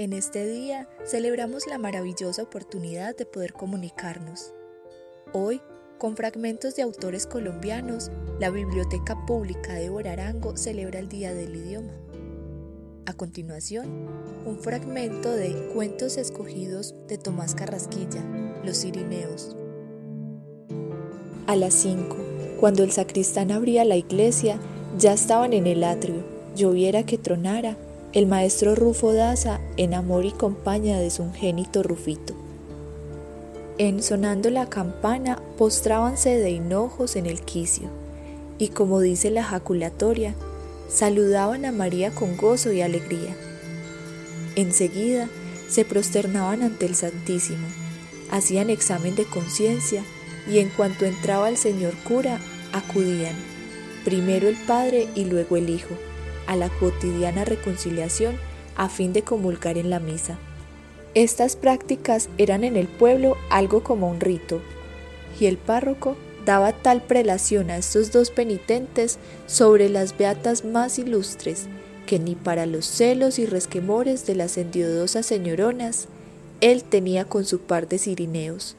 En este día celebramos la maravillosa oportunidad de poder comunicarnos. Hoy, con fragmentos de autores colombianos, la Biblioteca Pública de Borarango celebra el Día del Idioma. A continuación, un fragmento de Cuentos escogidos de Tomás Carrasquilla, Los Cirineos. A las 5, cuando el sacristán abría la iglesia, ya estaban en el atrio, lloviera que tronara, el maestro Rufo Daza en amor y compañía de su ungénito Rufito. En sonando la campana, postrábanse de hinojos en el quicio, y como dice la jaculatoria, saludaban a María con gozo y alegría. Enseguida se prosternaban ante el Santísimo, hacían examen de conciencia y en cuanto entraba el señor cura, acudían, primero el Padre y luego el Hijo, a la cotidiana reconciliación a fin de comulgar en la misa. Estas prácticas eran en el pueblo algo como un rito, y el párroco daba tal prelación a estos dos penitentes sobre las beatas más ilustres, que ni para los celos y resquemores de las endiodosas señoronas, él tenía con su par de cirineos.